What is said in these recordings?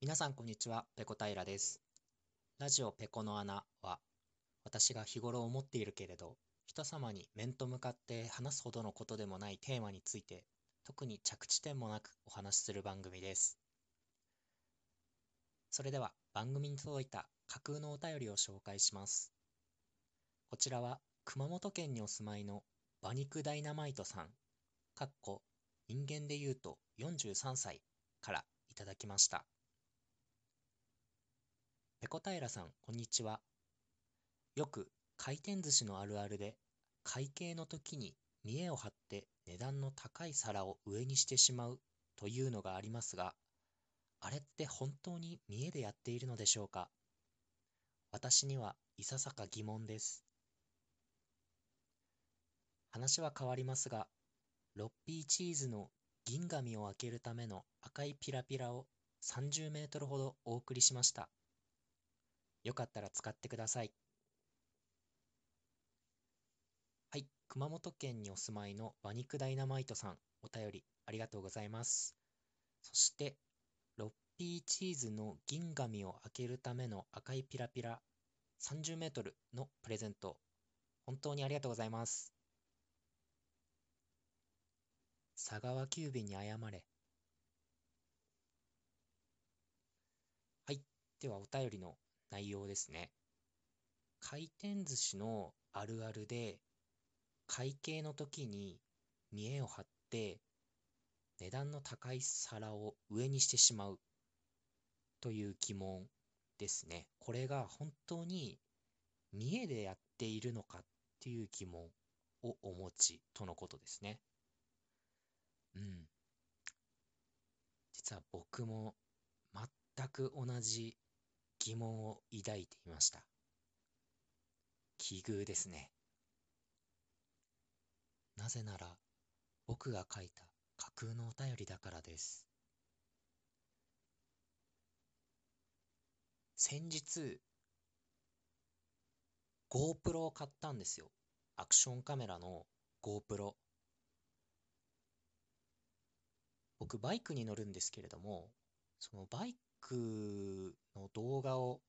皆さんこんにちは、ペコ平です。ラジオペコの穴は、私が日頃思っているけれど、人様に面と向かって話すほどのことでもないテーマについて、特に着地点もなくお話しする番組です。それでは番組に届いた架空のお便りを紹介します。こちらは熊本県にお住まいの馬肉ダイナマイトさん、かっこ人間で言うと43歳からいただきました。ペコ平さん、こんにちは。よく回転寿司のあるあるで、会計の時に見栄を張って値段の高い皿を上にしてしまうというのがありますが、あれって本当に見栄でやっているのでしょうか？私にはいささか疑問です。話は変わりますが、ロッピーチーズの銀紙を開けるための赤いピラピラを30メートルほどお送りしました。よかったら使ってください。はい、熊本県にお住まいの馬肉ダイナマイトさん、お便りありがとうございます。そして、ロッピーチーズの銀紙を開けるための赤いピラピラ30メートルのプレゼント、本当にありがとうございます。佐川急便に謝れ。はい。では、お便りの内容ですね。回転寿司のあるあるで、会計の時に見栄を張って値段の高い皿を上にしてしまうという疑問ですね。これが本当に見栄でやっているのかっていう疑問をお持ちとのことですね。うん。実は僕も全く同じ疑問を抱いていました。奇遇ですね。なぜなら僕が書いた架空のお便りだからです。先日 GoPro を買ったんですよ。アクションカメラの GoPro。僕バイクに乗るんですけれども、そのバイクの動画を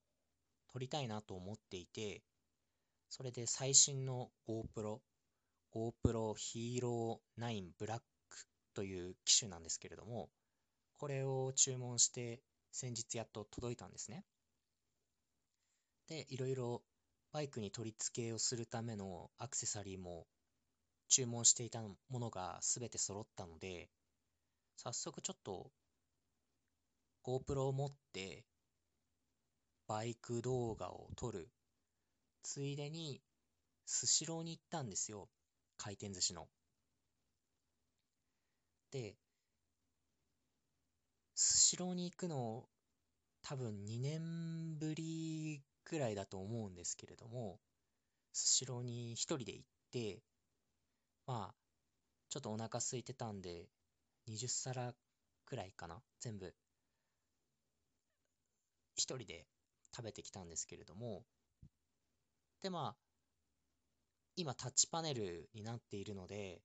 撮りたいなと思っていて、それで最新の GoPro、GoPro Hero 9 Black という機種なんですけれども、これを注文して先日やっと届いたんですね。で、いろいろバイクに取り付けをするためのアクセサリーも注文していたものが全て揃ったので、早速ちょっと GoPro を持ってバイク動画を撮る。ついでにスシローに行ったんですよ。回転寿司の。でスシローに行くの多分2年ぶりくらいだと思うんですけれどもスシローに一人で行ってまあちょっとお腹空いてたんで20皿くらいかな全部。一人で食べてきたんですけれども、で、まあ、今タッチパネルになっているので、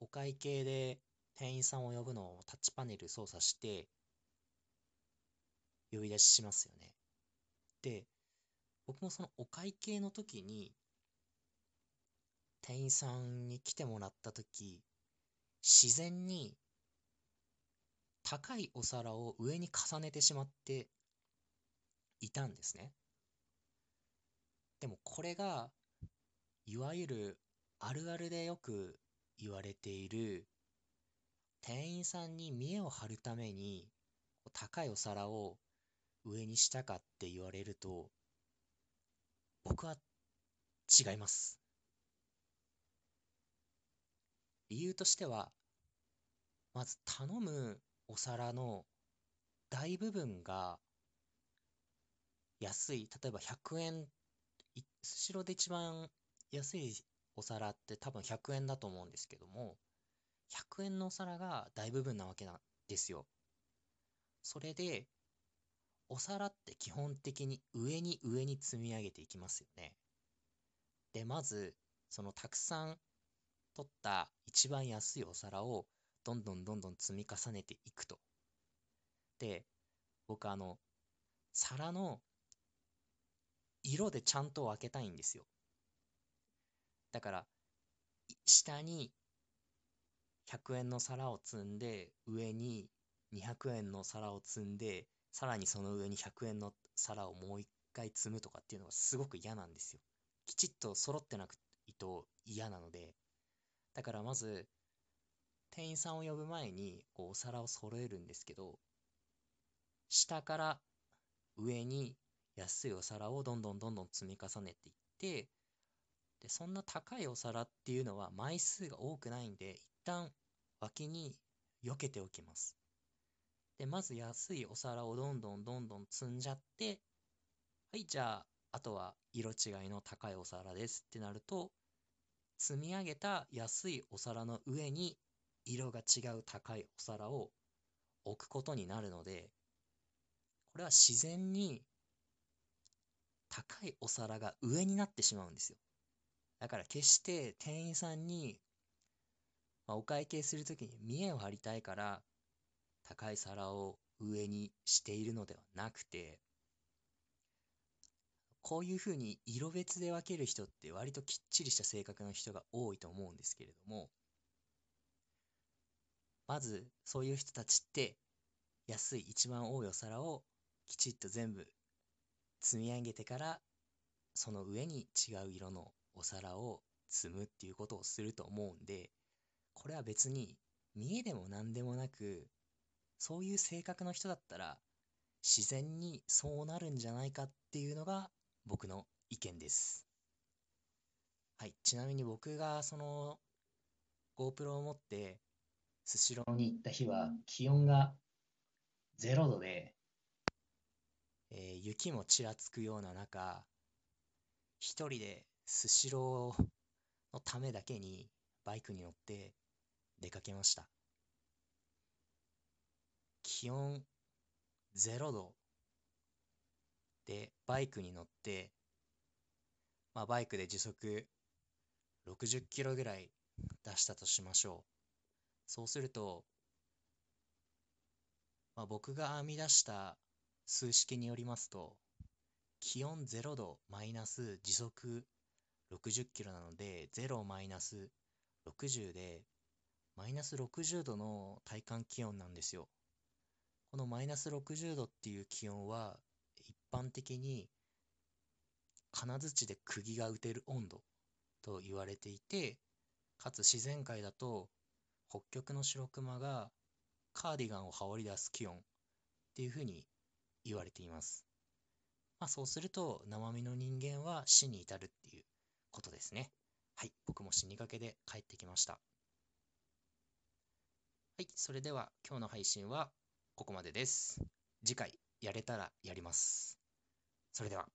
お会計で店員さんを呼ぶのをタッチパネル操作して、呼び出ししますよね。で、僕もそのお会計の時に、店員さんに来てもらった時、自然に高いお皿を上に重ねてしまっていたんですね。でもこれが、いわゆるあるあるでよく言われている、店員さんに見栄を張るために、高いお皿を上にしたかって言われると、僕は違います。理由としては、まず頼むお皿の大部分が安い、例えば100円、スシローで一番安いお皿って多分100円だと思うんですけども、100円のお皿が大部分なわけなんですよ。それで、お皿って基本的に上に上に積み上げていきますよね。で、まず、そのたくさん取った一番安いお皿をどんどんどんどん積み重ねていくと。で、僕あの、皿の色でちゃんと分けたいんですよ。だから、下に100円の皿を積んで、上に200円の皿を積んで、さらにその上に100円の皿をもう一回積むとかっていうのがすごく嫌なんですよ。きちっと揃ってなくいと嫌なので。だからまず、店員さんを呼ぶ前にこうお皿を揃えるんですけど、下から上に安いお皿をどんどんどんどん積み重ねていって、で、そんな高いお皿っていうのは枚数が多くないんで、一旦脇に避けておきます。で、まず安いお皿をどんどんどんどん積んじゃって、はい、じゃあ、あとは色違いの高いお皿ですってなると、積み上げた安いお皿の上に色が違う高いお皿を置くことになるので、これは自然に高いお皿が上になってしまうんですよ。だから決して店員さんに、まあ、お会計するときに見栄を張りたいから高い皿を上にしているのではなくて、こういうふうに色別で分ける人って割ときっちりした性格の人が多いと思うんですけれども、まずそういう人たちって安い一番多いお皿をきちっと全部積み上げてからその上に違う色のお皿を積むっていうことをすると思うんでこれは別に見栄でも何でもなくそういう性格の人だったら自然にそうなるんじゃないかっていうのが僕の意見です。はい。ちなみに僕がその GoPro を持ってスシローに行った日は気温が0度でえー、雪もちらつくような中、一人でスシローのためだけにバイクに乗って出かけました。気温0度でバイクに乗って、まあ、バイクで時速60キロぐらい出したとしましょう。そうすると、まあ、僕が編み出した数式によりますと、気温0度マイナス時速60キロなので、0マイナス60で、マイナス60度の体感気温なんですよ。このマイナス60度っていう気温は、一般的に金槌で釘が打てる温度と言われていて、かつ自然界だと北極の白熊がカーディガンを羽織り出す気温っていうふうに言われています。まあそうすると生身の人間は死に至るっていうことですね。はい、僕も死にかけで帰ってきました。はい、それでは今日の配信はここまでです。次回やれたらやります。それでは。